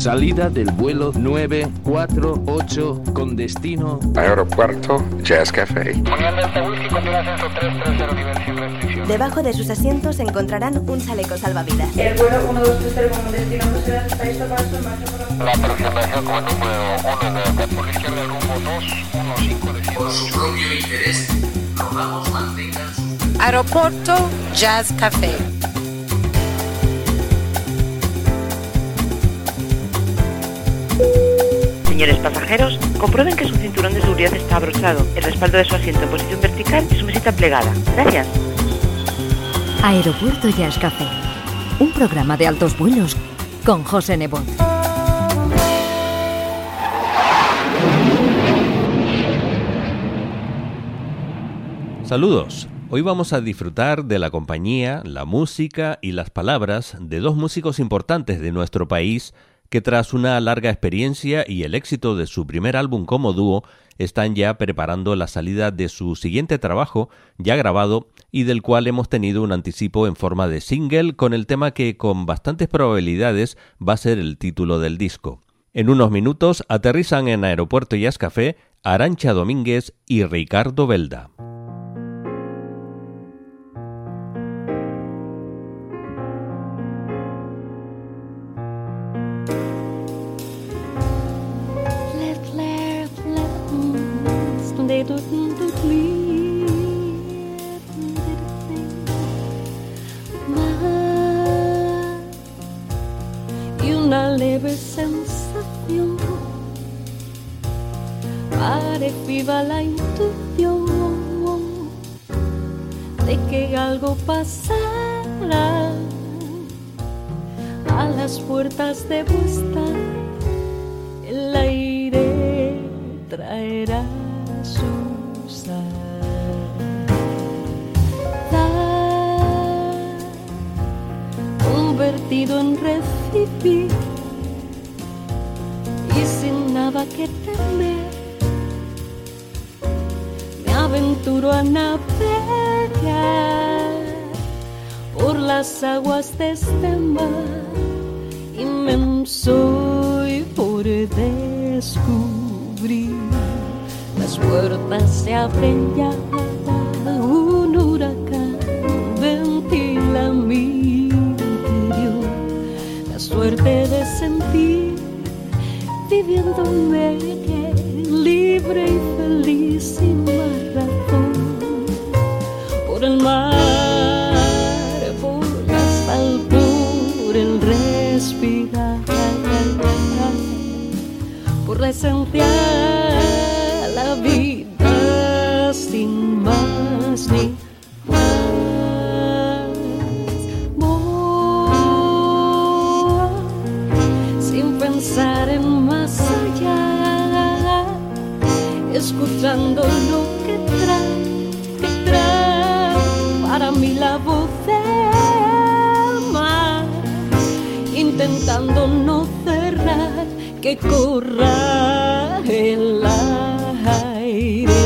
Salida del vuelo 948 con destino Aeropuerto Jazz Café. Debajo de sus asientos encontrarán un chaleco salvavidas. El vuelo 1230 como destino procedente está listo para su marcha por la aproximación como número 1 de por la izquierda rumbo 215 de Por su propio interés, rogamos mantengan su Aeropuerto Jazz Café. Señores pasajeros, comprueben que su cinturón de seguridad está abrochado, el respaldo de su asiento en posición vertical y su mesita plegada. Gracias. Aeropuerto Jazz Café. Un programa de altos vuelos con José Nebot. Saludos. Hoy vamos a disfrutar de la compañía, la música y las palabras de dos músicos importantes de nuestro país que tras una larga experiencia y el éxito de su primer álbum como dúo, están ya preparando la salida de su siguiente trabajo, ya grabado, y del cual hemos tenido un anticipo en forma de single con el tema que con bastantes probabilidades va a ser el título del disco. En unos minutos aterrizan en Aeropuerto Jazz Café Arancha Domínguez y Ricardo Belda. y una leve sensación haré viva la intuición de que algo pasará a las puertas de vuestra el aire traerá convertido en recibir y sin nada que temer me aventuro a navegar por las aguas de este mar inmenso y por descubrir puertas se abren ya. Un huracán ventila mi la suerte de sentir viviéndome libre y feliz sin más por el mar por la sal por el respirar. Por la esencia intentando no cerrar que corra el aire.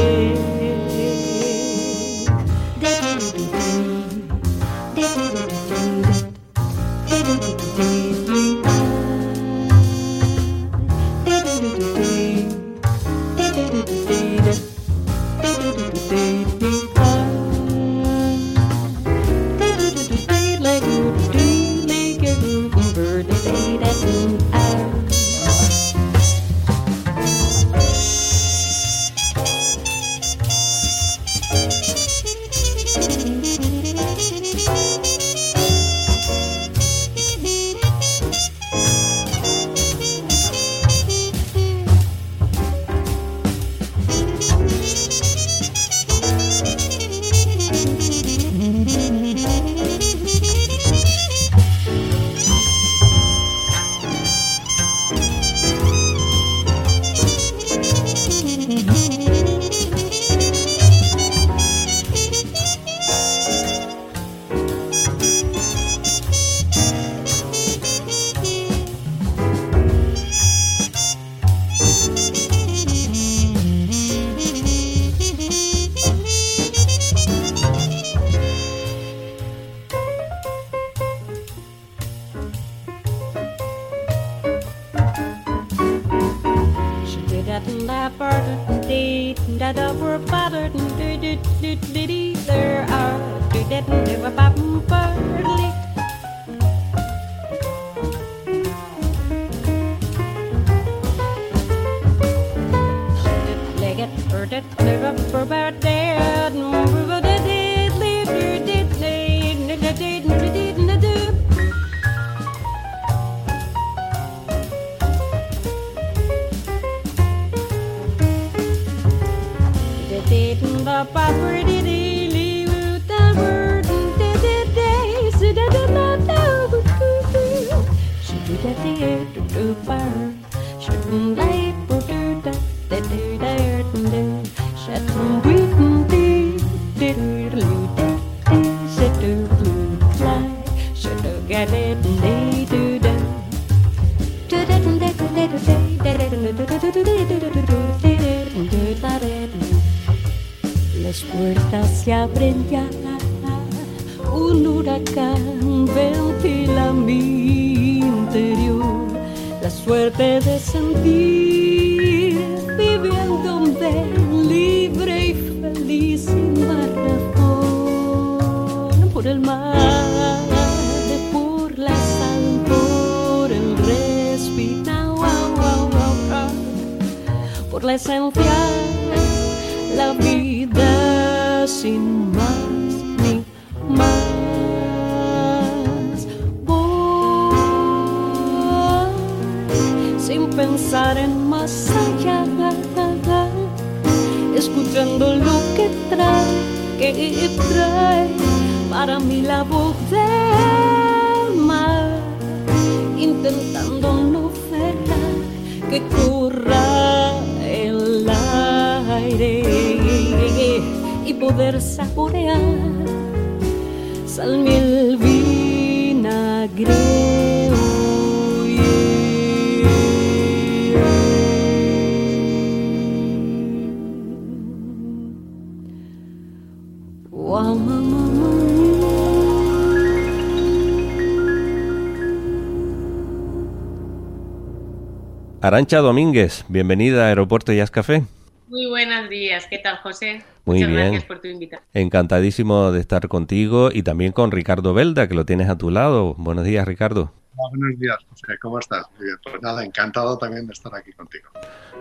Arancha Domínguez, bienvenida a Aeropuerto Jazz Café. Muy buenos días, ¿qué tal José? Muy Muchas bien. gracias por tu invitación. Encantadísimo de estar contigo y también con Ricardo Belda, que lo tienes a tu lado. Buenos días, Ricardo. Buenos días, José. ¿Cómo estás? Muy bien. Pues nada, encantado también de estar aquí contigo.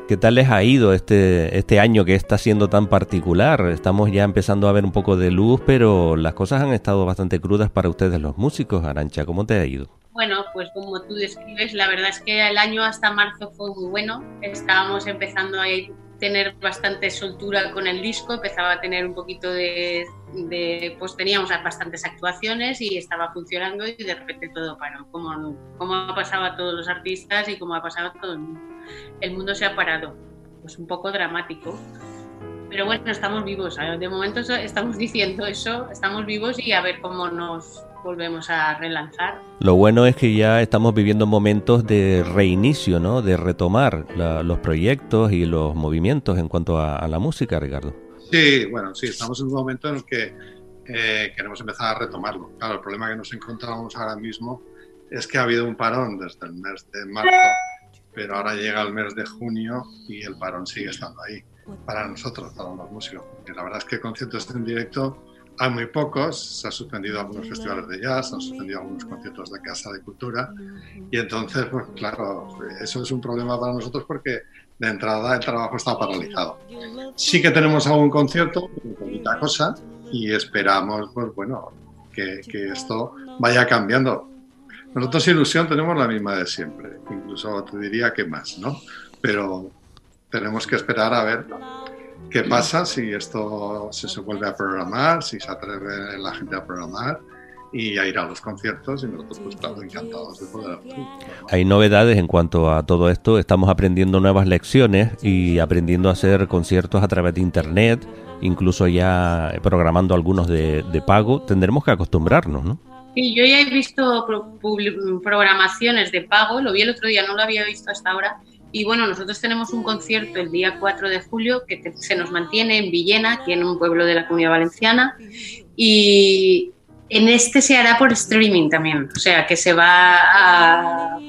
¿Qué tal les ha ido este, este año que está siendo tan particular? Estamos ya empezando a ver un poco de luz, pero las cosas han estado bastante crudas para ustedes los músicos. Arancha, ¿cómo te ha ido? Bueno, pues como tú describes, la verdad es que el año hasta marzo fue muy bueno. Estábamos empezando a tener bastante soltura con el disco, empezaba a tener un poquito de, de, pues teníamos bastantes actuaciones y estaba funcionando y de repente todo paró, como, como ha pasado a todos los artistas y como ha pasado a todo el mundo. El mundo se ha parado, pues un poco dramático. Pero bueno, estamos vivos, de momento estamos diciendo eso, estamos vivos y a ver cómo nos volvemos a relanzar. Lo bueno es que ya estamos viviendo momentos de reinicio, ¿no? De retomar la, los proyectos y los movimientos en cuanto a, a, la música, Ricardo. Sí, bueno, sí, estamos en un momento en el que eh, queremos empezar a retomarlo. Claro, el problema que nos encontramos ahora mismo es que ha habido un parón desde el mes de marzo, pero ahora llega el mes de junio y el parón sigue estando ahí para nosotros, para los músicos. Porque la verdad es que conciertos en directo hay muy pocos, se han suspendido algunos festivales de jazz, se han suspendido algunos conciertos de Casa de Cultura. Y entonces, pues claro, eso es un problema para nosotros porque de entrada el trabajo está paralizado. Sí que tenemos algún concierto, poquita cosa, y esperamos, pues bueno, que, que esto vaya cambiando. Nosotros ilusión tenemos la misma de siempre, incluso te diría que más, ¿no? Pero tenemos que esperar a ver qué pasa si esto se, se vuelve a programar, si se atreve la gente a programar y a ir a los conciertos y nosotros pues claro, encantados de poder Hay novedades en cuanto a todo esto, estamos aprendiendo nuevas lecciones y aprendiendo a hacer conciertos a través de internet, incluso ya programando algunos de, de pago, tendremos que acostumbrarnos, ¿no? Sí, yo ya he visto pro programaciones de pago, lo vi el otro día, no lo había visto hasta ahora, y bueno, nosotros tenemos un concierto el día 4 de julio que se nos mantiene en Villena, aquí en un pueblo de la Comunidad Valenciana, y en este se hará por streaming también, o sea que se va a,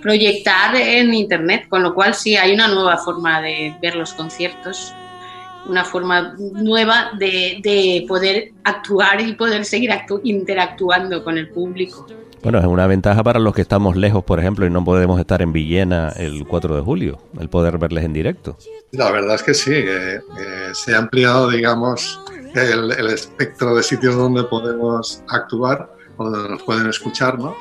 proyectar en internet, con lo cual sí hay una nueva forma de ver los conciertos, una forma nueva de, de poder actuar y poder seguir actu interactuando con el público. Bueno, es una ventaja para los que estamos lejos, por ejemplo, y no podemos estar en Villena el 4 de julio, el poder verles en directo. La verdad es que sí, eh, eh, se ha ampliado, digamos, el, el, espectro de sitios donde podemos actuar, donde nos pueden escuchar, ¿no?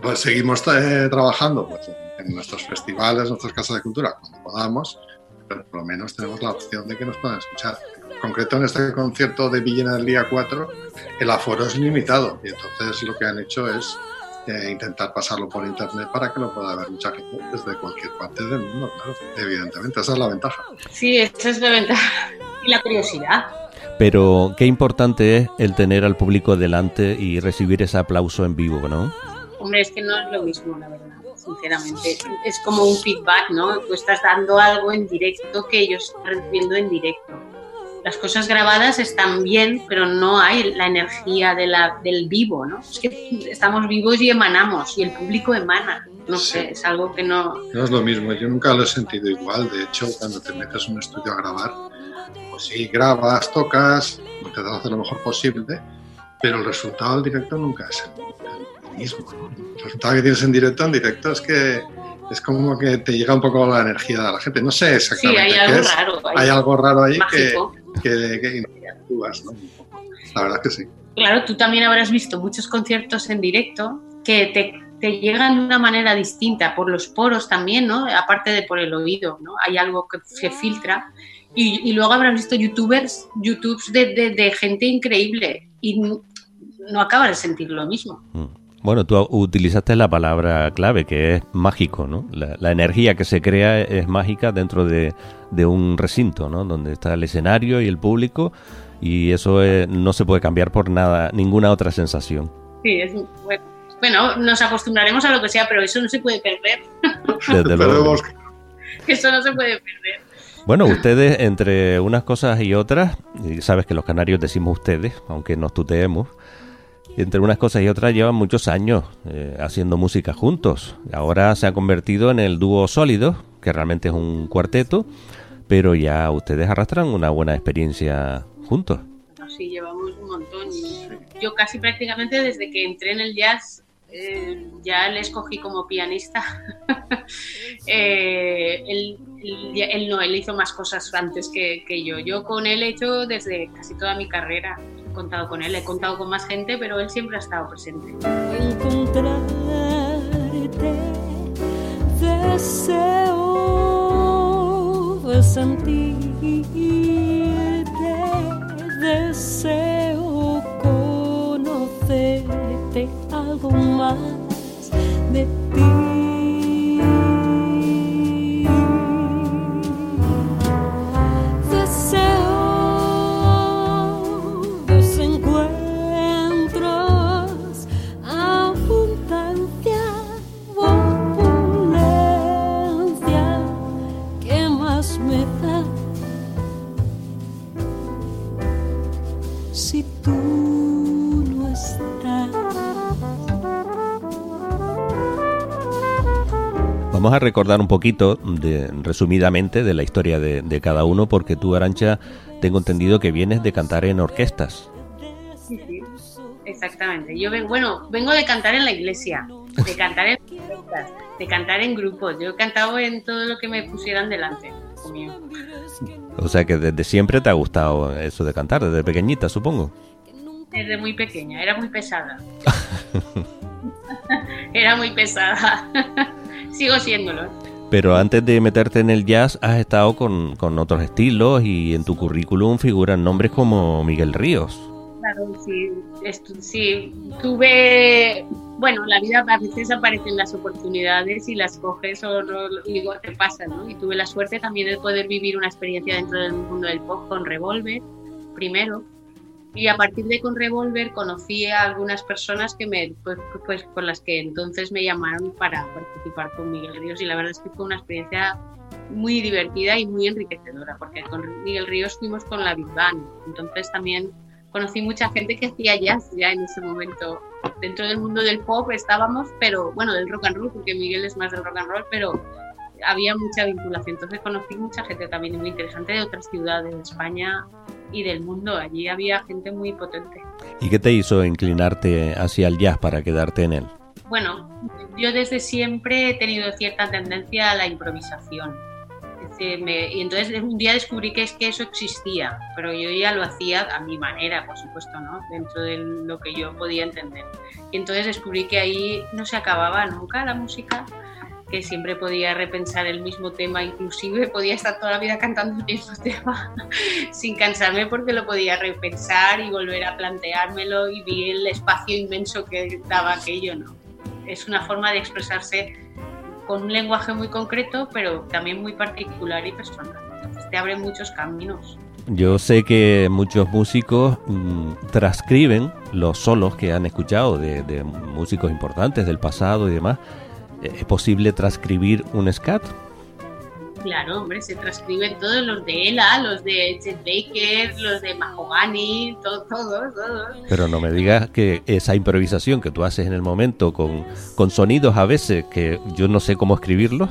Pues seguimos eh, trabajando pues, en nuestros festivales, nuestras casas de cultura, cuando podamos, pero por lo menos tenemos la opción de que nos puedan escuchar. Concreto, en este concierto de Villena del día 4, el aforo es limitado y entonces lo que han hecho es eh, intentar pasarlo por internet para que lo pueda ver mucha gente desde cualquier parte del mundo, claro, evidentemente, esa es la ventaja. Sí, esa es la ventaja y la curiosidad. Pero qué importante es el tener al público delante y recibir ese aplauso en vivo, ¿no? Hombre, es que no es lo mismo, la verdad, sinceramente. Es como un feedback, ¿no? Tú estás dando algo en directo que ellos están recibiendo en directo. Las cosas grabadas están bien, pero no hay la energía de la, del vivo, ¿no? Es que estamos vivos y emanamos, y el público emana. No sí. sé, es algo que no... No es lo mismo, yo nunca lo he sentido igual. De hecho, cuando te metes en un estudio a grabar, pues sí, grabas, tocas, intentas hacer lo mejor posible, pero el resultado del directo nunca es el mismo. El resultado que tienes en directo, en directo, es que es como que te llega un poco la energía de la gente. No sé exactamente sí, hay qué algo es. Raro, hay, hay, algo raro ahí que, que, que, interactúas, ¿no? La verdad que sí. Claro, tú también habrás visto muchos conciertos en directo que te, te llegan de una manera distinta, por los poros también, ¿no? Aparte de por el oído, ¿no? Hay algo que se filtra. Y, y luego habrás visto youtubers, youtubes de, de, de gente increíble y no acabas de sentir lo mismo. Mm. Bueno, tú utilizaste la palabra clave, que es mágico, ¿no? La, la energía que se crea es mágica dentro de, de, un recinto, ¿no? Donde está el escenario y el público, y eso es, no se puede cambiar por nada, ninguna otra sensación. Sí, es bueno, bueno, nos acostumbraremos a lo que sea, pero eso no se puede perder. Desde luego. eso no se puede perder. Bueno, ustedes, entre unas cosas y otras, y sabes que los canarios decimos ustedes, aunque nos tuteemos, entre unas cosas y otras llevan muchos años eh, haciendo música juntos. Ahora se ha convertido en el dúo sólido, que realmente es un cuarteto, pero ya ustedes arrastran una buena experiencia juntos. Sí, llevamos un montón. Yo casi prácticamente desde que entré en el jazz eh, ya le escogí como pianista. eh, él, no, él hizo más cosas antes que, que yo. Yo con él he hecho desde casi toda mi carrera contado con él, he contado con más gente, pero él siempre ha estado presente. Encontrarte deseo sentirte, deseo conocerte algo más Vamos a recordar un poquito, de, resumidamente, de la historia de, de, cada uno, porque tú, Arancha, tengo entendido que vienes de cantar en orquestas. Sí, sí, exactamente. Yo vengo, bueno, vengo de cantar en la iglesia, de cantar en orquestas, de cantar en grupos. Yo he cantado en todo lo que me pusieran delante. Conmigo. O sea que desde siempre te ha gustado eso de cantar, desde pequeñita, supongo. Desde muy pequeña, era muy pesada. era muy pesada. Sigo siéndolo. Pero antes de meterte en el jazz, has estado con, con, otros estilos y en tu currículum figuran nombres como Miguel Ríos. Claro, sí, sí. Tuve, bueno, la vida a veces aparecen las oportunidades y las coges o no, digo, te pasan, ¿no? Y tuve la suerte también de poder vivir una experiencia dentro del mundo del pop con Revolver, primero, y a partir de con Revolver conocí a algunas personas que me pues, pues, con las que entonces me llamaron para participar con Miguel Ríos. Y la verdad es que fue una experiencia muy divertida y muy enriquecedora porque con Miguel Ríos fuimos con la Big Band entonces también conocí mucha gente que hacía jazz ya en ese momento. Dentro del mundo del pop estábamos, pero bueno, del rock and roll, porque Miguel es más del rock and roll, pero había mucha vinculación. Entonces conocí mucha gente también muy interesante de otras ciudades de España y del mundo. Allí había gente muy potente. ¿Y qué te hizo inclinarte hacia el jazz para quedarte en él? Bueno, yo desde siempre he tenido cierta tendencia a la improvisación. Me, y entonces un día descubrí que es que eso existía, pero yo ya lo hacía a mi manera, por supuesto, ¿no? Dentro de lo que yo podía entender. Y entonces descubrí que ahí no se acababa nunca la música, que siempre podía repensar el mismo tema, inclusive podía estar toda la vida cantando el mismo tema sin cansarme porque lo podía repensar y volver a planteármelo y vi el espacio inmenso que daba aquello, ¿no? Es una forma de expresarse con un lenguaje muy concreto, pero también muy particular y personal. Entonces te abre muchos caminos. Yo sé que muchos músicos mmm, transcriben los solos que han escuchado de, de, músicos importantes del pasado y demás. ¿Es posible transcribir un scat? Claro, hombre, se transcriben todos los de Ella, los de Chet Baker, los de Mahogany, todos, todos, todos. Pero no me digas que esa improvisación que tú haces en el momento con, con sonidos a veces que yo no sé cómo escribirlos,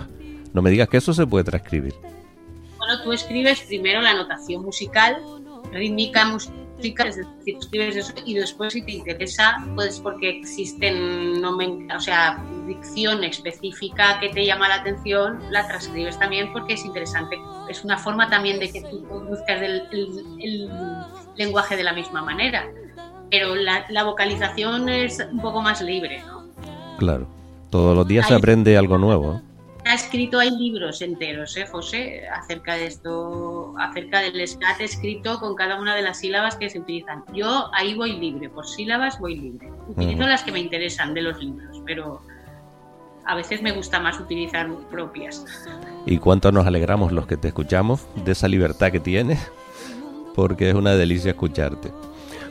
no me digas que eso se puede transcribir. Bueno, tú escribes primero la notación musical, rítmica musical, es decir, escribes eso y después si te interesa, pues porque existen, o sea, dicción específica que te llama la atención, la transcribes también porque es interesante. Es una forma también de que tú buscas el, el, el lenguaje de la misma manera, pero la, la, vocalización es un poco más libre, ¿no? Claro, todos los días se aprende algo nuevo. Ha escrito, hay libros enteros, ¿eh, José? Acerca de esto, acerca del SCAT escrito con cada una de las sílabas que se utilizan. Yo ahí voy libre, por sílabas voy libre. Utilizo las que me interesan de los libros, pero a veces me gusta más utilizar propias. Y cuánto nos alegramos los que te escuchamos de esa libertad que tienes, porque es una delicia escucharte.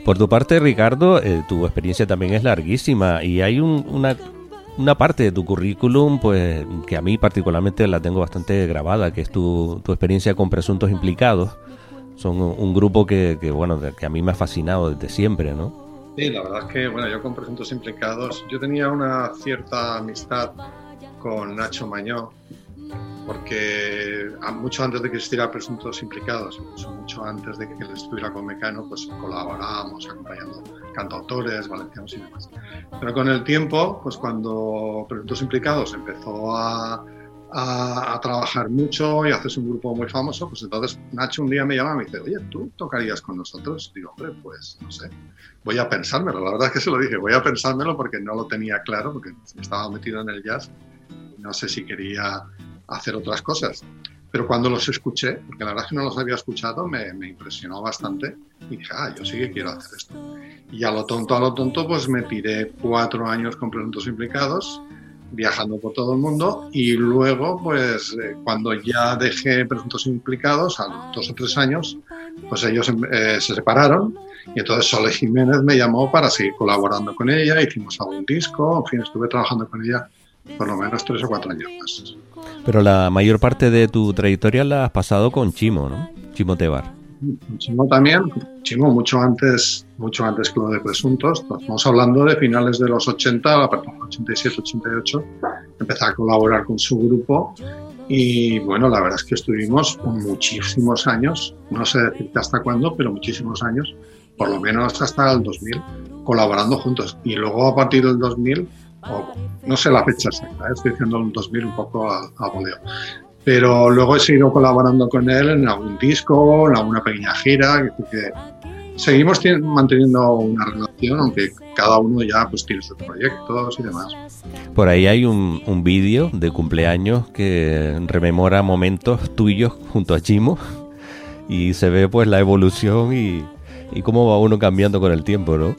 Por tu parte, Ricardo, eh, tu experiencia también es larguísima y hay un, una una parte de tu currículum, pues que a mí particularmente la tengo bastante grabada, que es tu, tu experiencia con presuntos implicados. Son un, grupo que, que, bueno, que a mí me ha fascinado desde siempre, ¿no? Sí, la verdad es que, bueno, yo con presuntos implicados, yo tenía una cierta amistad con Nacho Mañó, porque mucho antes de que existiera Presuntos Implicados, incluso mucho antes de que él estuviera con Mecano, pues colaborábamos acompañando cantautores, valencianos y demás. Pero con el tiempo, pues cuando Presuntos Implicados empezó a, a, a, trabajar mucho y haces un grupo muy famoso, pues entonces Nacho un día me llama y me dice, oye, ¿tú tocarías con nosotros? Digo, hombre, pues no sé, voy a pensármelo. La verdad es que se lo dije, voy a pensármelo porque no lo tenía claro, porque estaba metido en el jazz. No sé si quería hacer otras cosas. Pero cuando los escuché, porque la verdad es que no los había escuchado, me, impresionó bastante y dije, ah, yo sí que quiero hacer esto. Y a lo tonto, a lo tonto, pues me tiré cuatro años con presuntos implicados, viajando por todo el mundo y luego, pues eh, cuando ya dejé presuntos implicados, a los dos o tres años, pues ellos eh, se separaron y entonces Sole Jiménez me llamó para seguir colaborando con ella, hicimos algún disco, en fin, estuve trabajando con ella por lo menos tres o cuatro años más. Pero la mayor parte de tu trayectoria la has pasado con Chimo, ¿no? Chimo Tebar. Chimo también, Chimo mucho antes, mucho antes que lo de Presuntos, estamos hablando de finales de los 80, a partir de 87, 88, empecé a colaborar con su grupo y bueno, la verdad es que estuvimos muchísimos años, no sé decirte hasta cuándo, pero muchísimos años, por lo menos hasta el 2000, colaborando juntos. Y luego a partir del 2000 no sé la fecha exacta, ¿eh? estoy diciendo un 2000 un poco a, a. Pero luego he seguido colaborando con él en algún disco, en alguna pequeña gira, seguimos manteniendo una relación, aunque cada uno ya pues tiene sus proyectos y demás. Por ahí hay un, un vídeo de cumpleaños que rememora momentos tuyos junto a Chimo y se ve pues la evolución y, y cómo va uno cambiando con el tiempo, ¿no?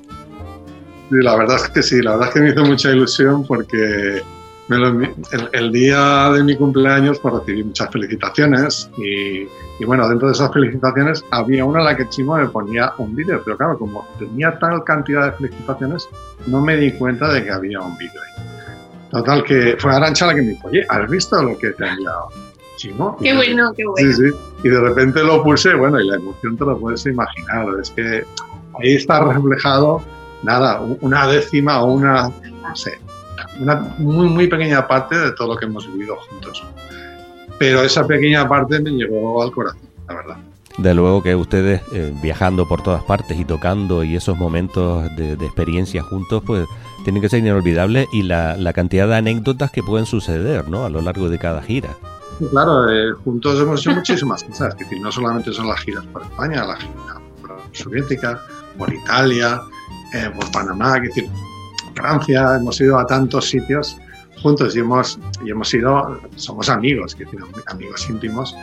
Sí, la verdad es que sí, la verdad es que me hizo mucha ilusión porque me lo, el, el, día de mi cumpleaños pues recibí muchas felicitaciones y, y, bueno, dentro de esas felicitaciones había una en la que Chimo me ponía un vídeo, pero claro, como tenía tal cantidad de felicitaciones, no me di cuenta de que había un vídeo ahí. Total, que fue Arancha la que me dijo, oye, ¿has visto lo que te ha enviado? Chimo? Qué bueno, qué bueno. Sí, sí. Y de repente lo puse, bueno, y la emoción te lo puedes imaginar, es que ahí está reflejado nada, una décima o una, no sé, una muy, muy pequeña parte de todo lo que hemos vivido juntos. Pero esa pequeña parte me llegó al corazón, la verdad. De luego que ustedes eh, viajando por todas partes y tocando y esos momentos de, de experiencia juntos, pues tienen que ser inolvidables y la, la, cantidad de anécdotas que pueden suceder ¿no? a lo largo de cada gira. Claro, eh, juntos hemos hecho muchísimas cosas, que no solamente son las giras por España, la gira por Soviética, por Italia, eh, por Panamá, decir, Francia, hemos ido a tantos sitios juntos y hemos, y hemos ido, somos amigos, decir, amigos íntimos,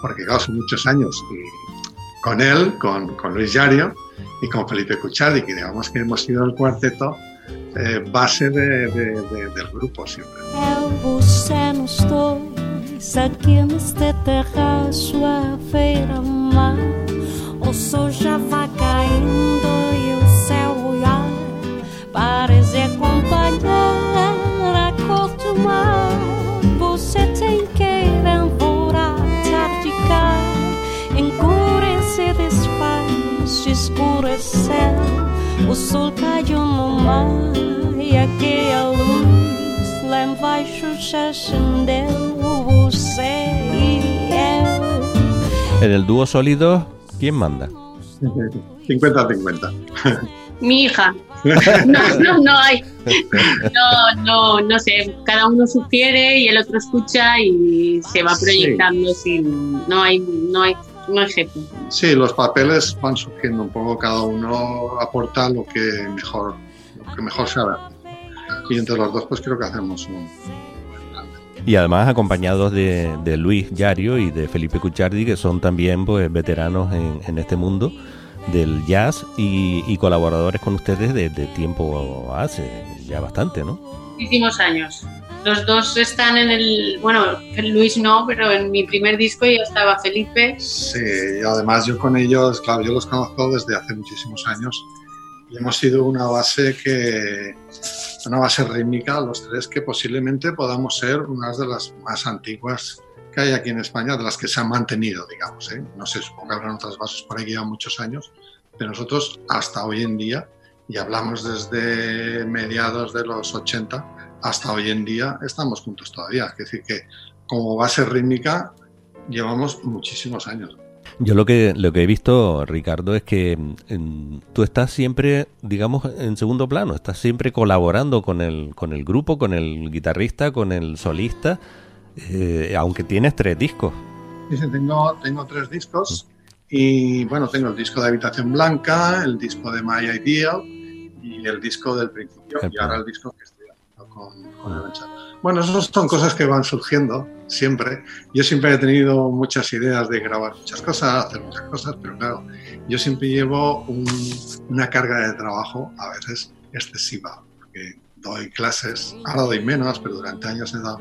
porque claro, son muchos años. Y con él, con, con Luis Yario y con Felipe Cuchardi, que digamos que hemos sido el cuarteto eh, base de, de, de, del grupo siempre. Escurecer. O sol caiu no mar e aquela luz lá embaixo já acendeu. En el dúo sólido, ¿quién manda? 50-50. Mi hija. No, no, no hay. No, no, no sé. Cada uno sugiere y el otro escucha y se va proyectando sí. sin. No hay, no hay, Sí, los papeles van surgiendo un poco. Cada uno aporta lo que mejor, lo que mejor sabe. Y entre los dos, pues creo que hacemos un, y además acompañados de, de, Luis Yario y de Felipe Cuchardi, que son también pues, veteranos en, en este mundo del jazz y, y colaboradores con ustedes de, de, tiempo hace ya bastante, ¿no? Muchísimos años. Los dos están en el, bueno, Luis no, pero en mi primer disco ya estaba Felipe. Sí, y además yo con ellos, claro, yo los conozco desde hace muchísimos años y hemos sido una base que una base rítmica los tres que posiblemente podamos ser unas de las más antiguas que hay aquí en España, de las que se han mantenido, digamos. ¿eh? No sé, supongo que habrán otras bases por que llevan muchos años, pero nosotros hasta hoy en día, y hablamos desde mediados de los 80 hasta hoy en día, estamos juntos todavía. Es decir, que como base rítmica llevamos muchísimos años. Yo lo que, lo que he visto, Ricardo, es que en, tú estás siempre, digamos, en segundo plano, estás siempre colaborando con el, con el grupo, con el guitarrista, con el solista, eh, aunque tienes tres discos. Sí, tengo, tengo tres discos y bueno, tengo el disco de Habitación Blanca, el disco de My Ideal y el disco del principio y ahora el disco que haciendo con, con el Bueno, esas son cosas que van surgiendo siempre. Yo siempre he tenido muchas ideas de grabar muchas cosas, hacer muchas cosas, pero claro, yo siempre llevo un, una carga de trabajo a veces excesiva, porque doy clases, ahora doy menos, pero durante años he dado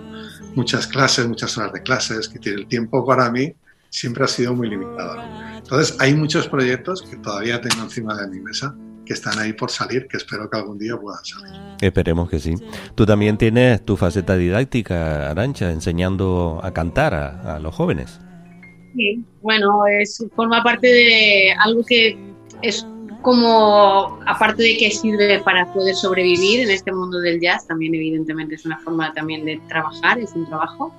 muchas clases, muchas horas de clases, que tiene el tiempo para mí siempre ha sido muy limitado. Entonces, hay muchos proyectos que todavía tengo encima de mi mesa que están ahí por salir, que espero que algún día puedan salir. Esperemos que sí. Tú también tienes tu faceta didáctica, Arancha, enseñando a cantar a, a los jóvenes. Sí, bueno, es, forma parte de algo que es como, aparte de que sirve para poder sobrevivir en este mundo del jazz, también evidentemente es una forma también de trabajar, es un trabajo,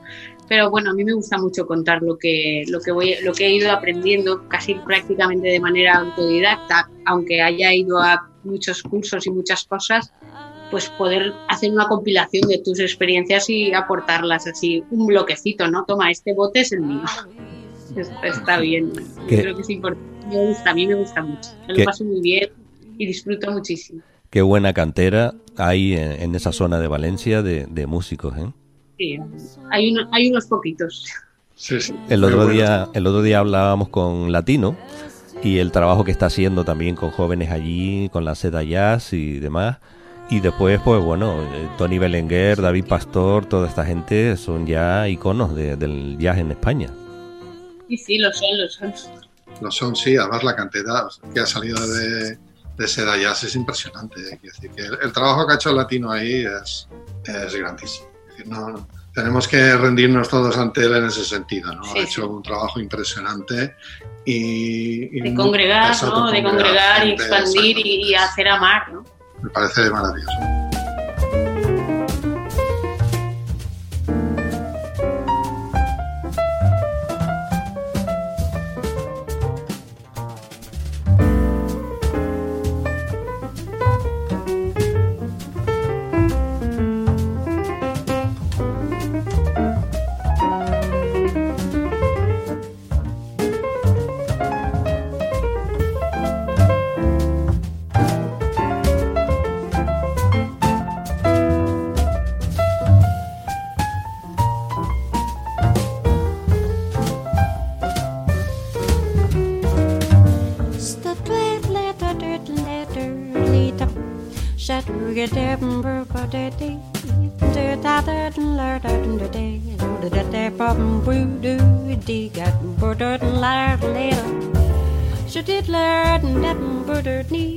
pero bueno, a mí me gusta mucho contar lo que, lo que, voy, lo que he ido aprendiendo casi prácticamente de manera autodidacta, aunque haya ido a muchos cursos y muchas cosas, pues poder hacer una compilación de tus experiencias y aportarlas así, un bloquecito, ¿no? Toma, este bote es el mío. Está bien, ¿Qué? creo que es importante. Me gusta, a mí me gusta mucho. Me lo paso muy bien y disfruto muchísimo. Qué buena cantera hay en, en esa zona de Valencia de, de músicos, ¿eh? Sí, hay, uno, hay unos poquitos. Sí, sí. El otro día, el otro día hablábamos con Latino y el trabajo que está haciendo también con jóvenes allí, con la Seda Jazz y demás. Y después, pues bueno, eh, Tony Belenguer, David Pastor, toda esta gente son ya iconos de, del jazz en España. Sí, sí, lo son, lo son. Lo son, sí. Además, la cantidad que ha salido de, de Seda Jazz es impresionante. ¿eh? Decir que el, el, trabajo que ha hecho el latino ahí es, es grandísimo. Decir, no, no, tenemos que rendirnos todos ante él en ese sentido. ¿no? Sí, ha hecho sí. un trabajo impresionante y... y De congregar, ¿no? De congregar y expandir y hacer amar, ¿no? me parece maravilloso. brew do dee got burdered and laird later. She did learn and that burdered knee.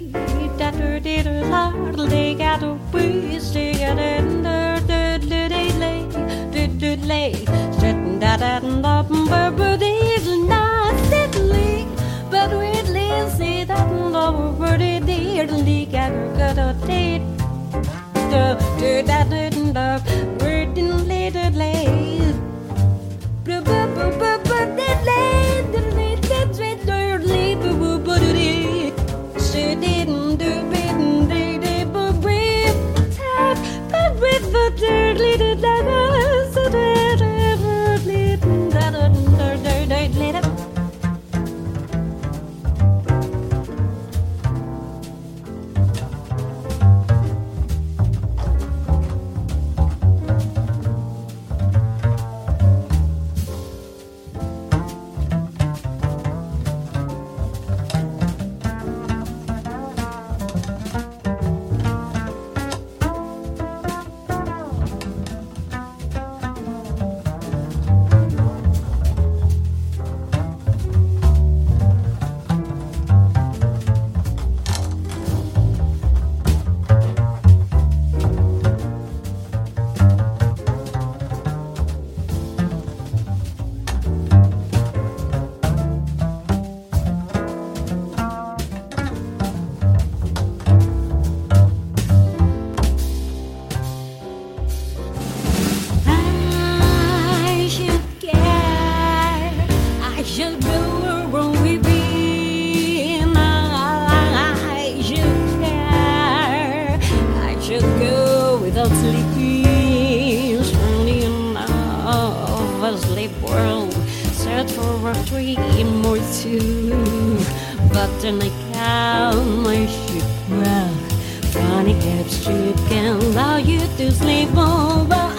Perhaps you can allow you to sleep over.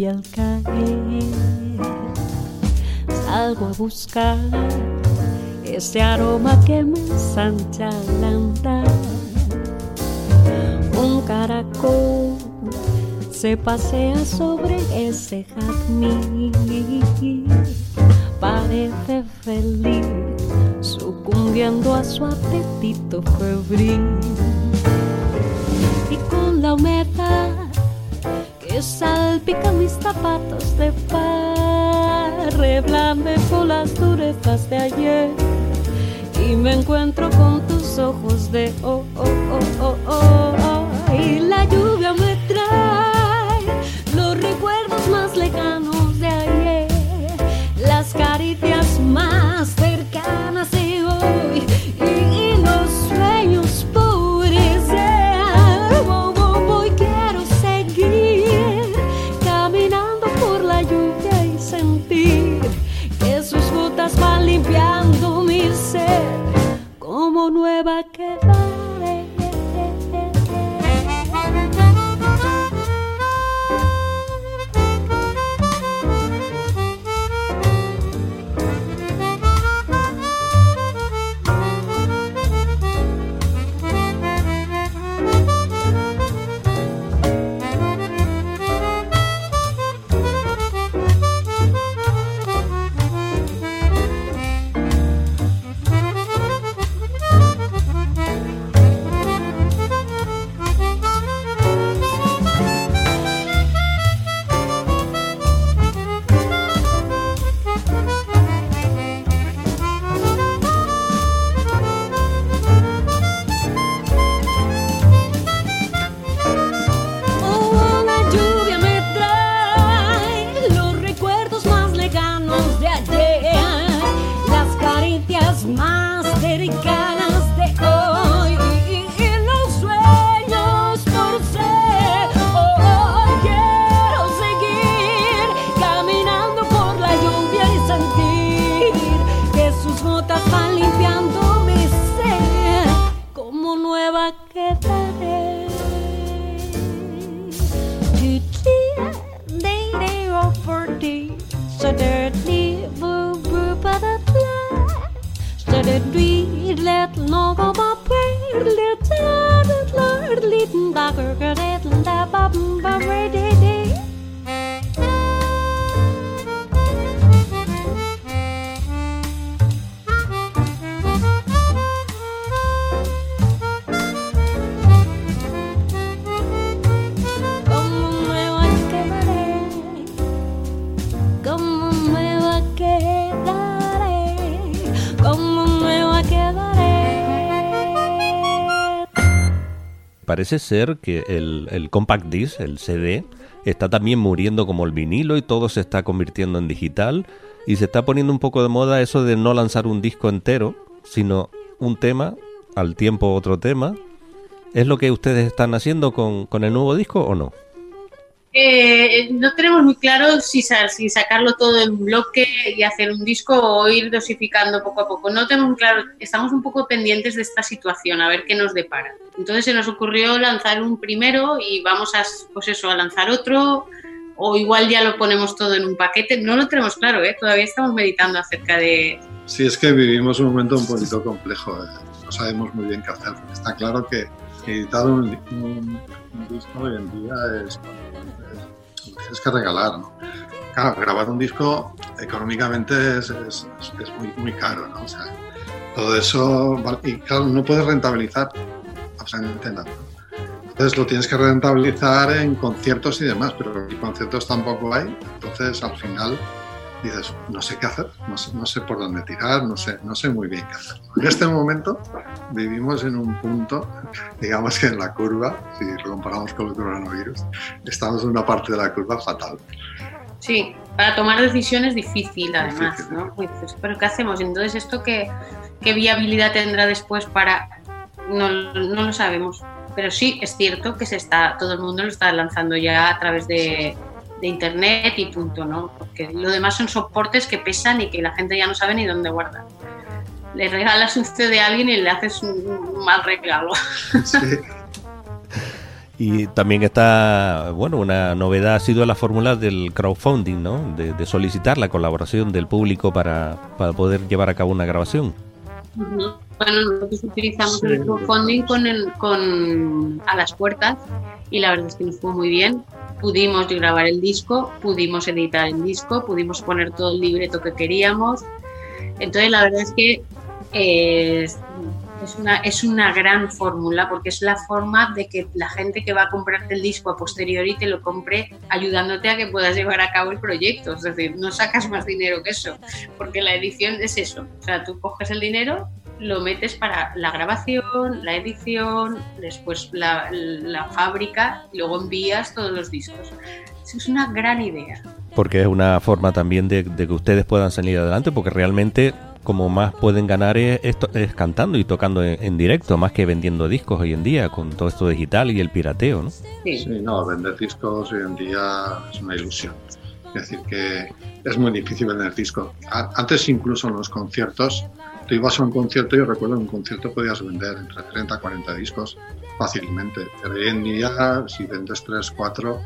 Lluvia al caer. Salgo a buscar ese aroma que me ensancha al andar. Un caracol se pasea sobre ese jazmín. Parece feliz, sucumbiendo a su apetito febril. Y con la humedad salpica mis zapatos de par, reblandejo las durezas de ayer y me encuentro con tus ojos de oh, oh, oh, oh, oh, oh. y la lluvia me Parece ser que el, el compact disc, el CD, está también muriendo como el vinilo y todo se está convirtiendo en digital y se está poniendo un poco de moda eso de no lanzar un disco entero, sino un tema, al tiempo otro tema. ¿Es lo que ustedes están haciendo con, con el nuevo disco o no? Eh, no tenemos muy claro si, si sacarlo todo en un bloque y hacer un disco o ir dosificando poco a poco. No tenemos claro, estamos un poco pendientes de esta situación, a ver qué nos depara. Entonces se nos ocurrió lanzar un primero y vamos a, pues eso, a lanzar otro, o igual ya lo ponemos todo en un paquete. No lo tenemos claro, ¿eh? todavía estamos meditando acerca de... Sí, es que vivimos un momento un poquito complejo. eh. No sabemos muy bien qué hacer. Está claro que editar un, un- disco hoy en día es, tienes que regalar. ¿no? Claro, grabar un disco económicamente es, es- muy, muy caro. ¿no? O sea, todo eso, y claro, no puedes rentabilizar absolutamente nada. Entonces lo tienes que rentabilizar en conciertos y demás, pero conciertos tampoco hay. Entonces al final dices, no sé qué hacer, no sé, no sé por dónde tirar, no sé, no sé muy bien qué hacer. En este momento vivimos en un punto, digamos que en la curva, si lo comparamos con el coronavirus, estamos en una parte de la curva fatal. Sí, para tomar decisiones difícil además, ¿no? Pues dices, pero ¿qué hacemos? Entonces, ¿esto qué, qué viabilidad tendrá después para...? No, no lo sabemos. Pero sí, es cierto que se está, todo el mundo lo está lanzando ya a través de, de internet y punto, ¿no? Porque lo demás son soportes que pesan y que la gente ya no sabe ni dónde guardar. Le regalas un CD a alguien y le haces un, mal regalo. Y también está, bueno, una novedad ha sido la fórmula del crowdfunding, ¿no? De, de solicitar la colaboración del público para, para poder llevar a cabo una grabación. Bueno, nosotros utilizamos el crowdfunding con, el, con a las puertas y la verdad es que nos fue muy bien. Pudimos grabar el disco, pudimos editar el disco, pudimos poner todo el libreto que queríamos. Entonces la verdad es que eh, es una, es una gran fórmula porque es la forma de que la gente que va a comprarte el disco a posteriori te lo compre ayudándote a que puedas llevar a cabo el proyecto. Es decir, no sacas más dinero que eso, porque la edición es eso. O sea, tú coges el dinero, lo metes para la grabación, la edición, después la, la fábrica y luego envías todos los discos. Eso es una gran idea. Porque es una forma también de, de que ustedes puedan salir adelante, porque realmente como más pueden ganar es, es cantando y tocando en, directo, más que vendiendo discos hoy en día, con todo esto digital y el pirateo, ¿no? Sí. no, vender discos hoy en día es una ilusión. Es decir, que es muy difícil vender discos. Antes incluso en los conciertos, tú ibas a un concierto, yo recuerdo en un concierto podías vender entre 30 y 40 discos fácilmente, pero hoy en día si vendes 3, 4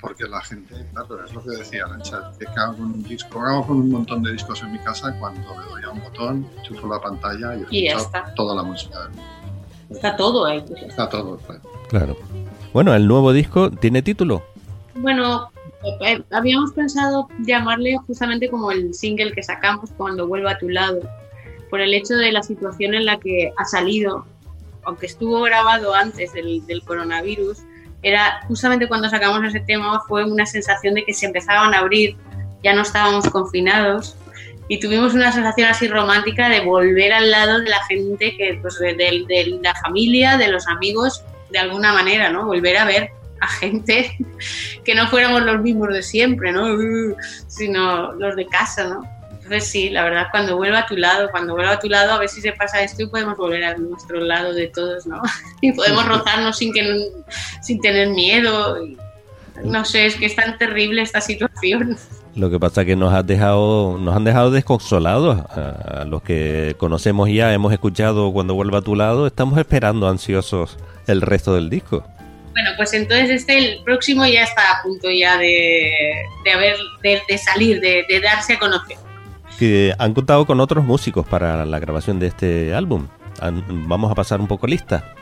porque la gente, claro, es lo que decía Arancha, que hago con un disco, hago con un montón de discos en mi casa, cuando le doy a un botón, chufo la pantalla y, y está. toda la música. Está todo ahí. Pues está todo, claro. claro. Bueno, el nuevo disco tiene título. Bueno, eh, habíamos pensado llamarle justamente como el single que sacamos cuando vuelva a tu lado, por el hecho de la situación en la que ha salido, aunque estuvo grabado antes del, del coronavirus, era justamente cuando sacamos ese tema fue una sensación de que se empezaban a abrir, ya no estábamos confinados y tuvimos una sensación así romántica de volver al lado de la gente, que pues de, de, la familia, de los amigos, de alguna manera, ¿no? Volver a ver a gente que no fuéramos los mismos de siempre, ¿no? Sino los de casa, ¿no? Entonces sí, la verdad, cuando vuelva a tu lado, cuando vuelva a tu lado, a ver si se pasa esto y podemos volver a nuestro lado de todos, ¿no? Y podemos rozarnos sin, que, sin tener miedo. No sé, es que es tan terrible esta situación. Lo que pasa es que nos, has dejado, nos han dejado desconsolados. A los que conocemos ya, hemos escuchado cuando vuelva a tu lado, estamos esperando ansiosos el resto del disco. Bueno, pues entonces este, el próximo ya está a punto ya de, de, haber, de, salir, de, de darse a conocer que han contado con otros músicos para la grabación de este álbum. Vamos a pasar un poco lista.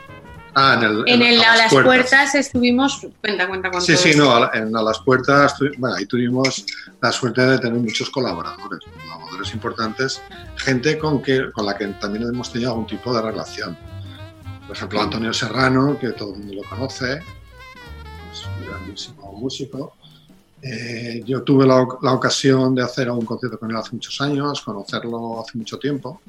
Ah, en, el, en, el, a, las, puertas. estuvimos. Cuenta, cuenta con Sí, sí, no, en a las puertas, bueno, ahí tuvimos la suerte de tener muchos colaboradores, colaboradores importantes, gente con, que, con la que también hemos tenido algún tipo de relación. Por ejemplo, Antonio Serrano, que todo el mundo lo conoce, es un grandísimo músico. Eh, yo tuve la, la, ocasión de hacer un concierto con él hace muchos años, conocerlo hace mucho tiempo.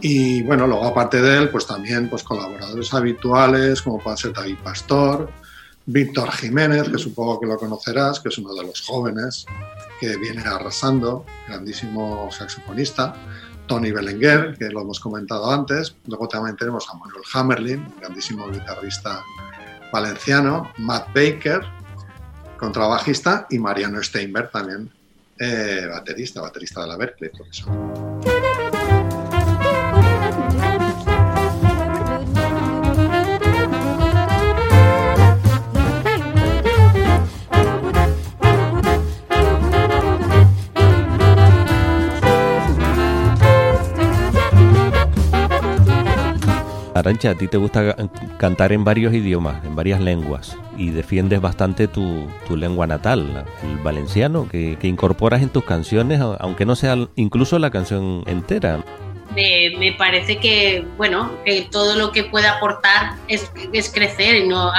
Y bueno, luego aparte de él, pues también pues, colaboradores habituales, como puede ser David Pastor, Víctor Jiménez, que supongo que lo conocerás, que es uno de los jóvenes que viene arrasando, grandísimo saxofonista. Tony Belenguer, que lo hemos comentado antes. Luego también tenemos a Manuel Hammerlin, grandísimo guitarrista valenciano. Matt Baker, contrabajista, y Mariano Steinberg también, eh, baterista, baterista de la Berkeley, profesor. Arancha, a ti te gusta cantar en varios idiomas, en varias lenguas, y defiendes bastante tu, lengua natal, el valenciano, que, incorporas en tus canciones, aunque no sea incluso la canción entera. Me, parece que, bueno, que todo lo que puede aportar es, es crecer y no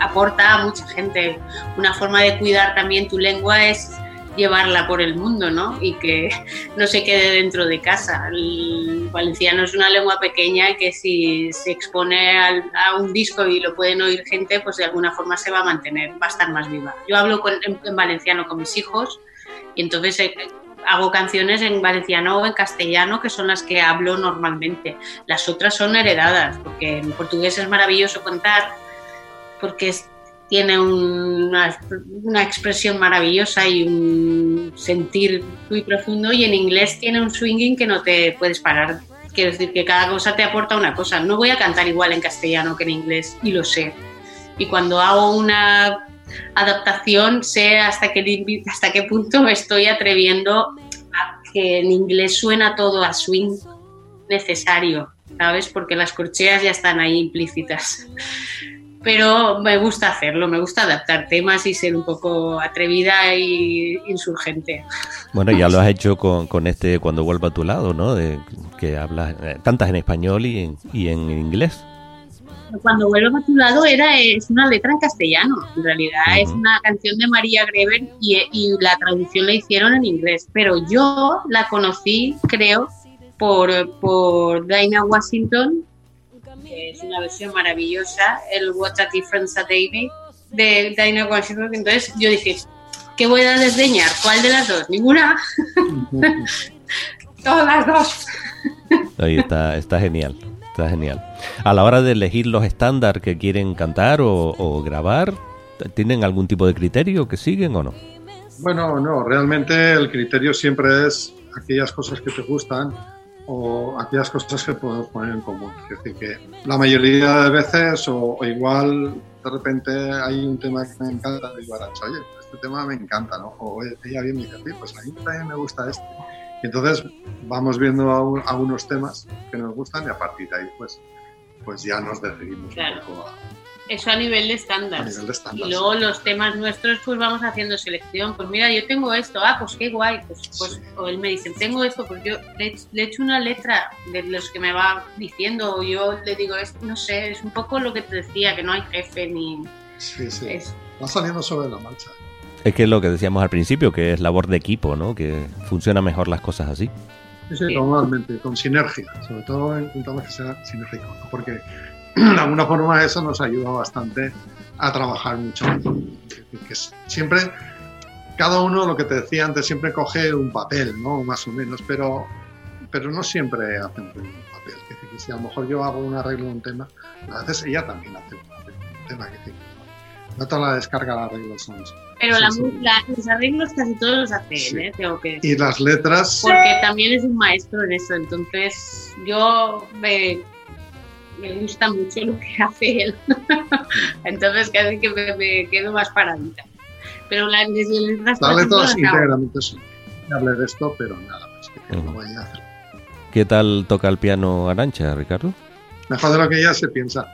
aporta a mucha gente. Una forma de cuidar también tu lengua es llevarla por el mundo, ¿no? Y que no se quede dentro de casa. El valenciano es una lengua pequeña que si se expone a un disco y lo pueden oír gente, pues de alguna forma se va a mantener, va a estar más viva. Yo hablo en, valenciano con mis hijos y entonces eh, hago canciones en valenciano o en castellano, que son las que hablo normalmente. Las otras son heredadas, porque en portugués es maravilloso contar, porque es tiene una, una, expresión maravillosa y un sentir muy profundo y en inglés tiene un swinging que no te puedes parar. Quiero decir que cada cosa te aporta una cosa. No voy a cantar igual en castellano que en inglés y lo sé. Y cuando hago una adaptación sé hasta qué, hasta qué punto me estoy atreviendo a que en inglés suena todo a swing necesario, ¿sabes? Porque las corcheas ya están ahí implícitas pero me gusta hacerlo, me gusta adaptar temas y ser un poco atrevida y insurgente. Bueno, ya lo has hecho con, con este Cuando vuelva a tu lado, ¿no? De, que hablas, eh, cantas en español y en, y en inglés. Cuando vuelva a tu lado era es una letra en castellano, en realidad es una canción de María Greber y, y la traducción la hicieron en inglés, pero yo la conocí, creo, por, por Dinah Washington que es una versión maravillosa, el What a Difference a David de Dinah Washington. Entonces yo dije, ¿qué voy a desdeñar? ¿Cuál de las dos? Ninguna. Todas las dos. Ahí está, está genial. Está genial. A la hora de elegir los estándares que quieren cantar o, o grabar, ¿tienen algún tipo de criterio que siguen o no? Bueno, no, realmente el criterio siempre es aquellas cosas que te gustan o aquellas cosas que podemos poner en común. Es decir, que la mayoría de veces, o, igual de repente hay un tema que me encanta, digo, Arancha, oye, este tema me encanta, ¿no? O ella bien me dice, sí, pues a mí también me gusta este. Y entonces vamos viendo algunos temas que nos gustan y a partir de ahí, pues, pues ya nos decidimos Claro. un poco a, Eso a nivel de estándar. a nivel de estándar. Y luego los temas nuestros, pues vamos haciendo selección. Pues mira, yo tengo esto, ah, pues qué guay. Pues, pues, O él me dice, tengo esto, pues yo le, le echo una letra de los que me va diciendo, o yo le digo, es, no sé, es un poco lo que te decía, que no hay jefe ni. Sí, sí. Es- Va saliendo sobre la marcha. Es que es lo que decíamos al principio, que es labor de equipo, ¿no? Que funciona mejor las cosas así. Sí, sí, totalmente, con sinergia. Sobre todo intentamos que sea sinérgico, ¿no? porque de alguna forma eso nos ayuda bastante a trabajar mucho que siempre, cada uno, lo que te decía antes, siempre coge un papel, ¿no? Más o menos, pero, pero no siempre hacen un papel. Que si a lo mejor yo hago un arreglo de un tema, a veces ella también hace un de un tema. Que no toda la descarga de arreglos son Pero Sí, la, sí. la- los arreglos casi todos los hace él, ¿eh? tengo que decir. Y las letras, Porque también es un maestro en eso, entonces yo me, me gusta mucho lo que hace él. entonces casi que me, me quedo más paradita. Pero la, desde letras, las letras las hago. íntegramente son. Hable de esto, pero nada más que no voy a hacer. ¿Qué tal toca el piano Arancha, Ricardo? Mejor de lo que ella se piensa,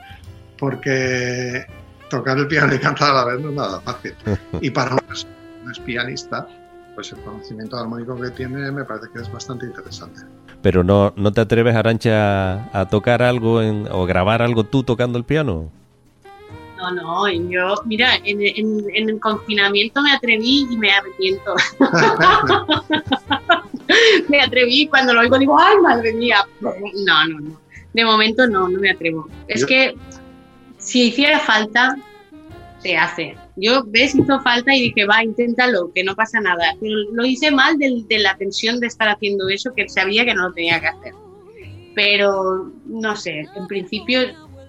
porque tocar el piano y cantar a la vez no es nada fácil. Y para una persona que no es pianista, pues el conocimiento armónico que tiene me parece que es bastante interesante. Pero no, ¿no te atreves, Arancha, a tocar algo en- o grabar algo tú tocando el piano? No, no, yo, mira, en, en- en el confinamiento me atreví y me arrepiento. me atreví cuando lo oigo digo, ay, madre mía. No, no, no. De momento no, no me atrevo. Es Yo- que si hiciera falta, se hace. Yo, ves, hizo falta y dije, va, inténtalo, que no pasa nada. Pero lo hice mal del- de, la tensión de estar haciendo eso, que sabía que no lo tenía que hacer. Pero, no sé, en principio,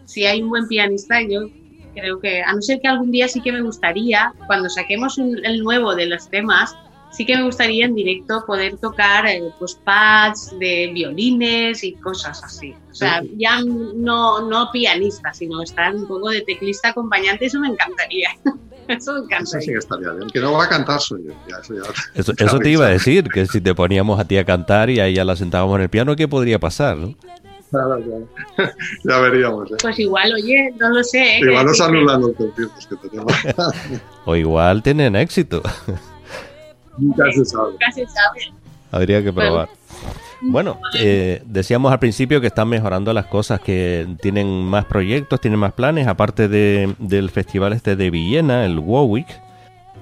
si hay un buen pianista, yo creo que, a no ser que algún día sí que me gustaría, cuando saquemos el nuevo de los temas, sí que me gustaría en directo poder tocar eh, pues pads de violines y cosas así. O sea, ya no, no pianista, sino estar un poco de teclista acompañante, eso me encantaría. Eso me Eso encantaría. sí que estaría bien. Que no va a cantar soy yo. Ya, eso ya- Eso, eso te iba a decir, que si te poníamos a ti a cantar y a ella la sentábamos en el piano, ¿qué podría pasar? no? Claro, claro. ya veríamos. ¿eh? Pues igual, oye, no lo sé. ¿eh? Igual nos anulan los conciertos que tenemos. O igual tienen éxito. Nunca se sabe. Nunca se sabe. Habría que probar. Bueno, eh, decíamos al principio que están mejorando las cosas, que tienen más proyectos, tienen más planes, aparte de, del festival este de Villena, el Warwick.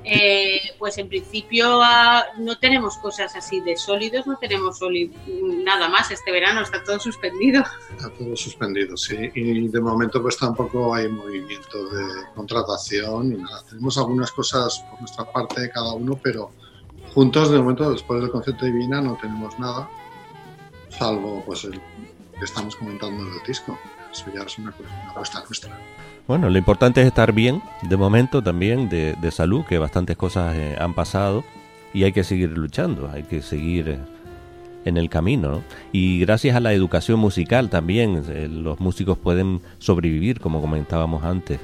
Eh, pues en principio ah, no tenemos cosas así de sólidos, no tenemos nada más este verano, está todo suspendido. Está todo suspendido, sí. Y de momento pues tampoco hay movimiento de contratación ni nada. Tenemos algunas cosas por nuestra parte cada uno, pero juntos de momento después del concierto de Divina no tenemos nada, salvo pues el que estamos comentando del disco. Eso ya es una, una apuesta nuestra. Bueno, lo importante es estar bien, de momento también, de, de salud, que bastantes cosas eh, han pasado y hay que seguir luchando, hay que seguir eh, en el camino. ¿no? Y gracias a la educación musical también, eh, los músicos pueden sobrevivir, como comentábamos antes,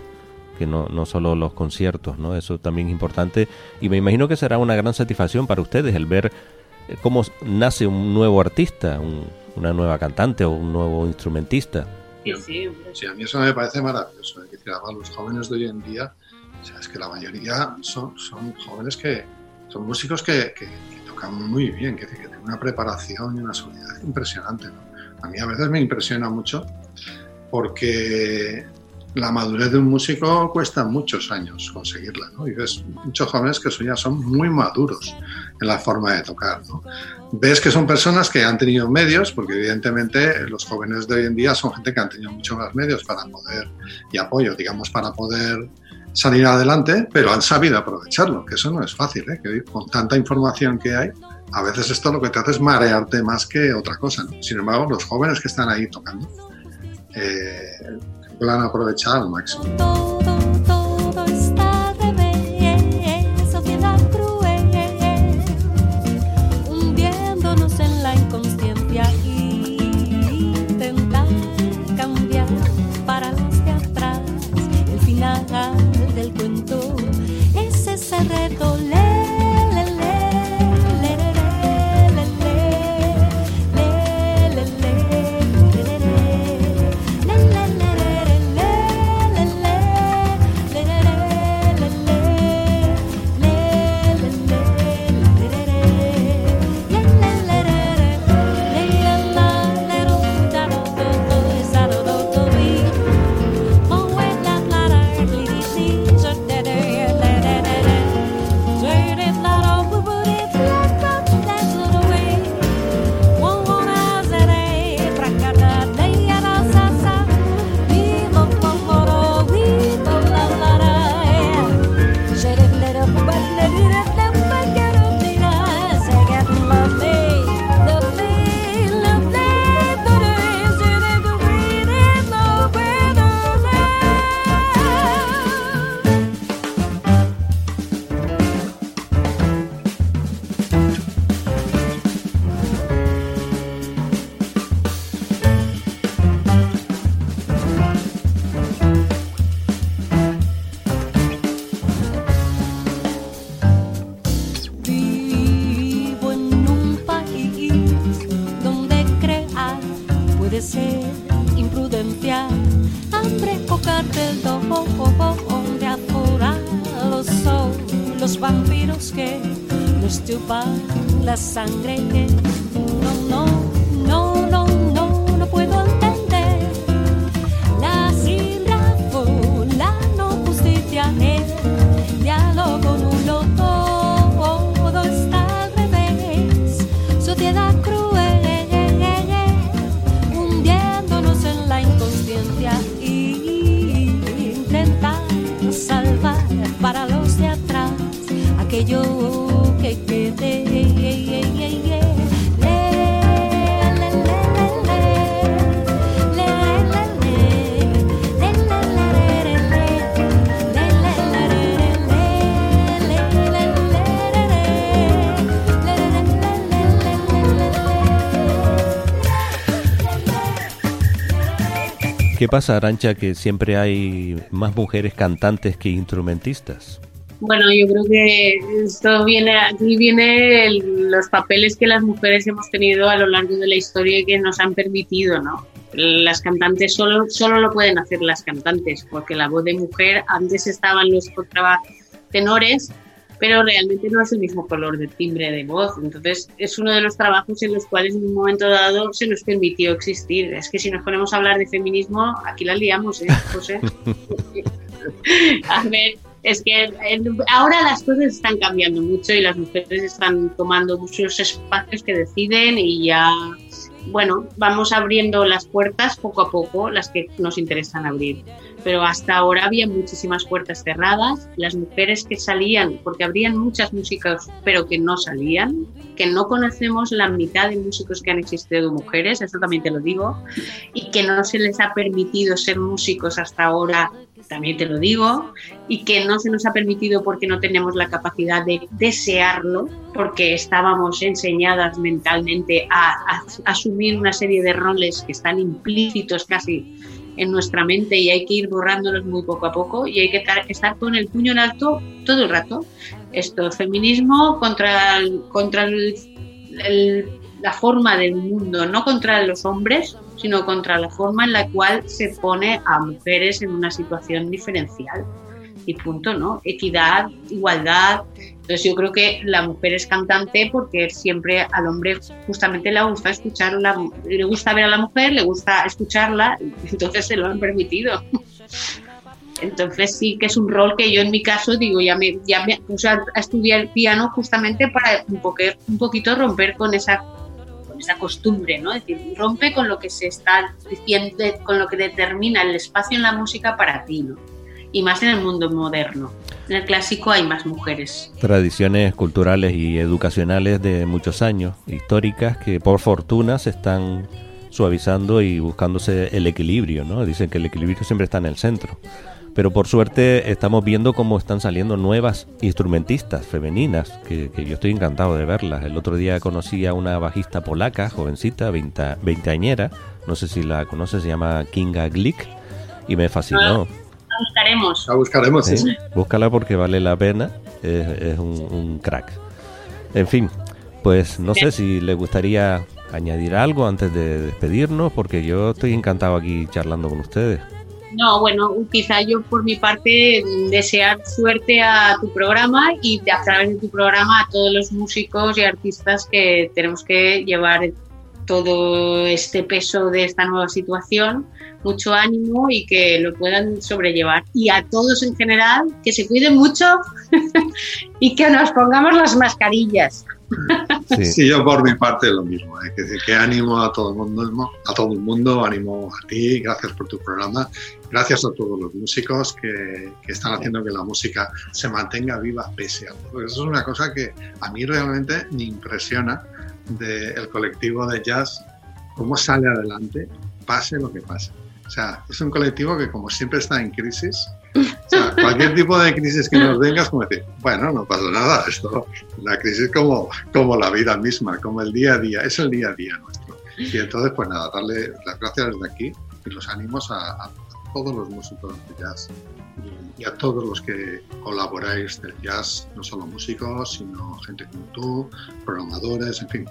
que no, no solo los conciertos, ¿no? Eso también es importante y me imagino que será una gran satisfacción para ustedes el ver eh, cómo nace un nuevo artista, un- una nueva cantante o un nuevo instrumentista. Sí, sí, sí, a mí eso me parece maravilloso. Es decir, los jóvenes de hoy en día, o sea, es que la mayoría son, son jóvenes que son músicos que, que, tocan muy bien, que, que, tienen una preparación y una seguridad impresionante. A mí a veces me impresiona mucho porque la madurez de un músico cuesta muchos años conseguirla, ¿no? Y ves muchos jóvenes que ya son muy maduros en la forma de tocar, ¿no? Ves que son personas que han tenido medios, porque evidentemente los jóvenes de hoy en día son gente que han tenido muchos más medios para poder, y apoyo, digamos, para poder salir adelante, pero han sabido aprovecharlo, que eso no es fácil, ¿eh? Que con tanta información que hay, a veces esto lo que te hace es marearte más que otra cosa, ¿no? Sin embargo, los jóvenes que están ahí tocando, eh, plan aprovechada al máximo. Pasa, Arancha, que siempre hay más mujeres cantantes que instrumentistas? Bueno, yo creo que esto viene, aquí viene los papeles que las mujeres hemos tenido a lo largo de la historia y que nos han permitido, ¿no? Las cantantes solo, solo lo pueden hacer las cantantes, porque la voz de mujer, antes estaban los tenores, pero realmente no es el mismo color de timbre de voz. Entonces, es uno de los trabajos en los cuales en un momento dado se nos permitió existir. Es que si nos ponemos a hablar de feminismo, aquí la liamos, ¿eh, José? A ver, es que en- ahora las cosas están cambiando mucho y las mujeres están tomando muchos espacios que deciden y ya, bueno, vamos abriendo las puertas poco a poco, las que nos interesan abrir. Pero hasta ahora había muchísimas puertas cerradas, las mujeres que salían, porque habrían muchas músicas, pero que no salían, que no conocemos la mitad de músicos que han existido mujeres, eso también te lo digo, y que no se les ha permitido ser músicos hasta ahora, también te lo digo, y que no se nos ha permitido porque no tenemos la capacidad de desearlo, porque estábamos enseñadas mentalmente a, a asumir una serie de roles que están implícitos casi en nuestra mente y hay que ir borrándolos muy poco a poco y hay que tar- estar con el puño en alto todo el rato. Esto, feminismo contra, contra la forma del mundo, no contra los hombres, sino contra la forma en la cual se pone a mujeres en una situación diferencial. Y punto, ¿no? Equidad, igualdad. Entonces yo creo que la mujer es cantante porque siempre al hombre justamente le gusta escucharla, le gusta ver a la mujer, le gusta escucharla, entonces se lo han permitido. Entonces sí que es un rol que yo en mi caso digo, ya me, ya me puse a, estudiar piano justamente para un, un poquito romper con esa esa costumbre, ¿no? Es decir, rompe con lo que se está diciendo, con lo que determina el espacio en la música para ti, ¿no? Y más en el mundo moderno. En el clásico hay más mujeres. Tradiciones culturales y educacionales de muchos años, históricas, que por fortuna se están suavizando y buscándose el equilibrio, ¿no? Dicen que el equilibrio siempre está en el centro pero por suerte estamos viendo cómo están saliendo nuevas instrumentistas femeninas, que, yo estoy encantado de verlas. El otro día conocí a una bajista polaca, jovencita, veinteañera, no sé si la conoces, se llama Kinga Glick, y me fascinó. La buscaremos. La buscaremos, sí. Búscala porque vale la pena, es, un, crack. En fin, pues no sé si le gustaría añadir algo antes de despedirnos, porque yo estoy encantado aquí charlando con ustedes. No, bueno, quizá yo por mi parte desear suerte a tu programa y a través de tu programa a todos los músicos y artistas que tenemos que llevar todo este peso de esta nueva situación, mucho ánimo y que lo puedan sobrellevar. Y a todos en general, que se cuiden mucho y que nos pongamos las mascarillas. Sí. yo por mi parte lo mismo, ¿eh? que, que, ánimo a todo el mundo, a todo el mundo, ánimo a ti, gracias por tu programa, gracias a todos los músicos que, que están haciendo que la música se mantenga viva pese a todo. Eso es una cosa que a mí realmente me impresiona del colectivo de jazz, cómo sale adelante, pase lo que pase. O sea, es un colectivo que como siempre está en crisis, o sea, cualquier tipo de crisis que nos venga es como decir, bueno, no pasa nada, esto, la crisis como, como la vida misma, como el día a día, es el día a día nuestro. Y entonces, pues nada, darle las gracias desde aquí y los ánimos a, todos los músicos de jazz y, a todos los que colaboráis del jazz, no solo músicos, sino gente como tú, programadores, en fin,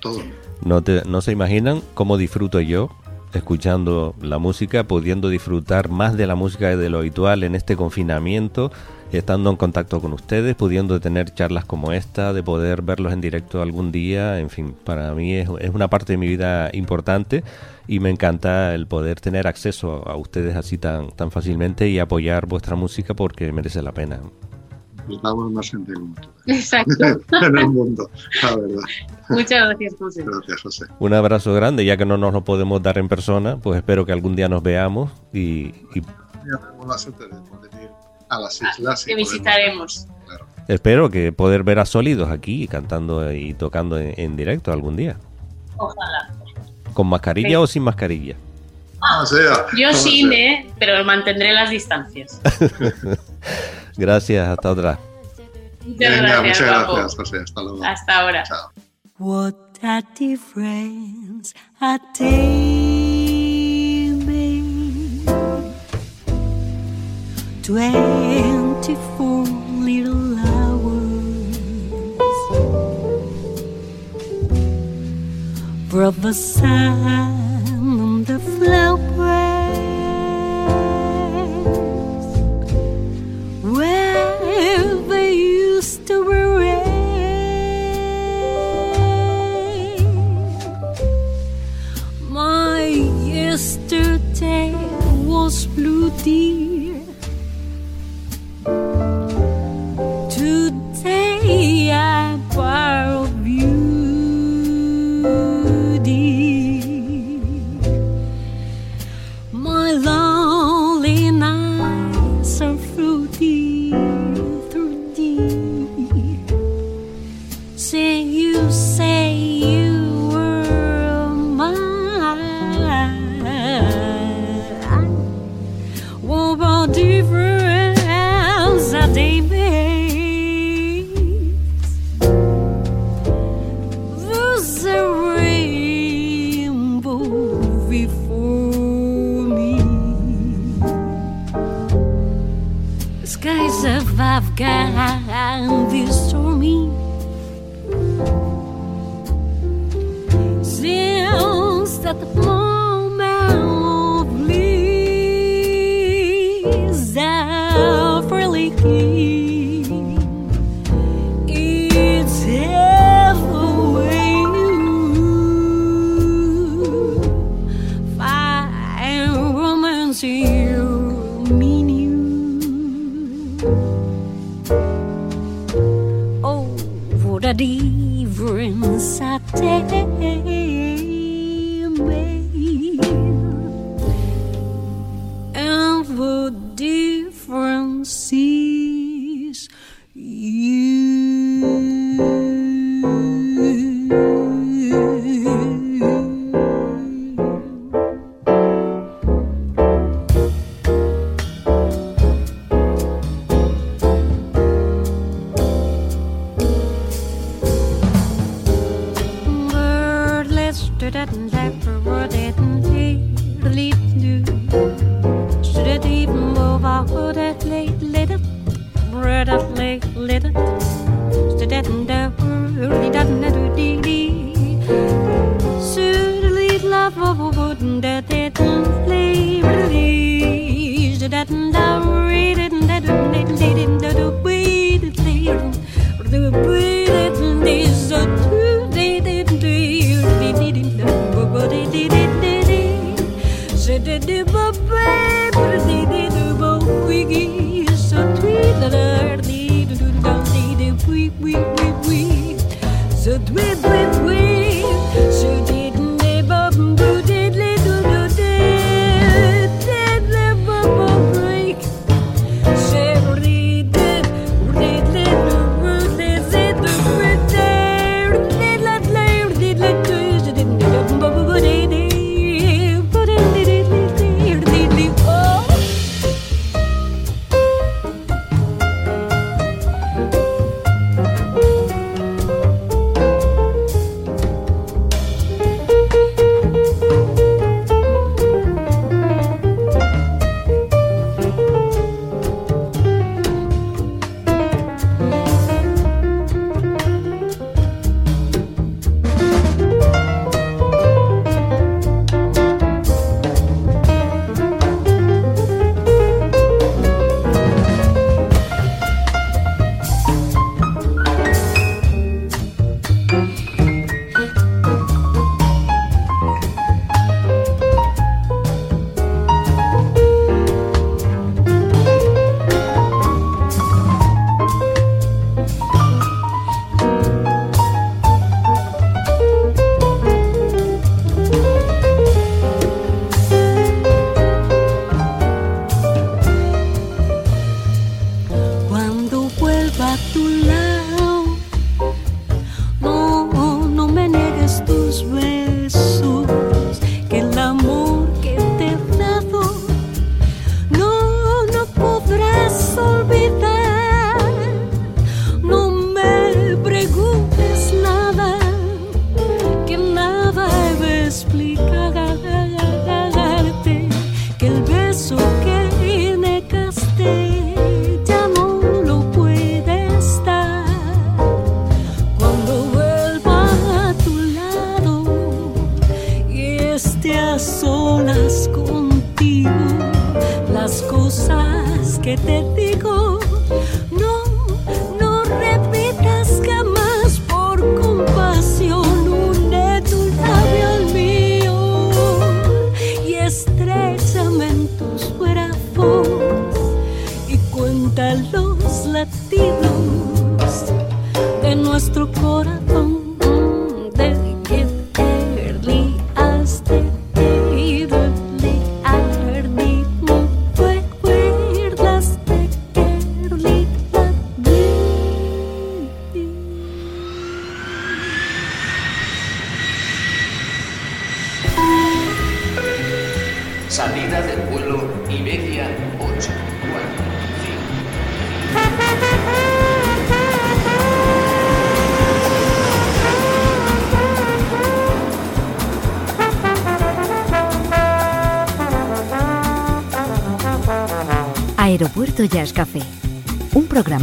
todo. No, te, no se imaginan cómo disfruto yo escuchando la música, pudiendo disfrutar más de la música de lo habitual en este confinamiento, estando en contacto con ustedes, pudiendo tener charlas como esta, de poder verlos en directo algún día, en fin, para mí es, una parte de mi vida importante y me encanta el poder tener acceso a ustedes así tan, tan fácilmente y apoyar vuestra música porque merece la pena necesitamos más gente como tú. Exacto. en el mundo, la verdad. Muchas gracias, José. Gracias, José. Un abrazo grande, ya que no nos lo podemos dar en persona, pues espero que algún día nos veamos y... y... Ya tenemos la suerte de poder ir a las islas. Que visitaremos. Claro. Espero que poder ver a Sólidos aquí cantando y tocando en, directo algún día. Ojalá. ¿Con mascarilla o sin mascarilla? Ah, o sea, Yo sí, ¿eh? pero mantendré las distancias. Gracias, hasta otra. Muchas Venga, gracias, muchas gracias, José. Hasta luego. Hasta ahora. Chao. What a difference a day made. Twenty-four little hours. Brother and the flower. where used to rain. My yesterday was blue. Today I borrow. You say Aeropuerto Jazz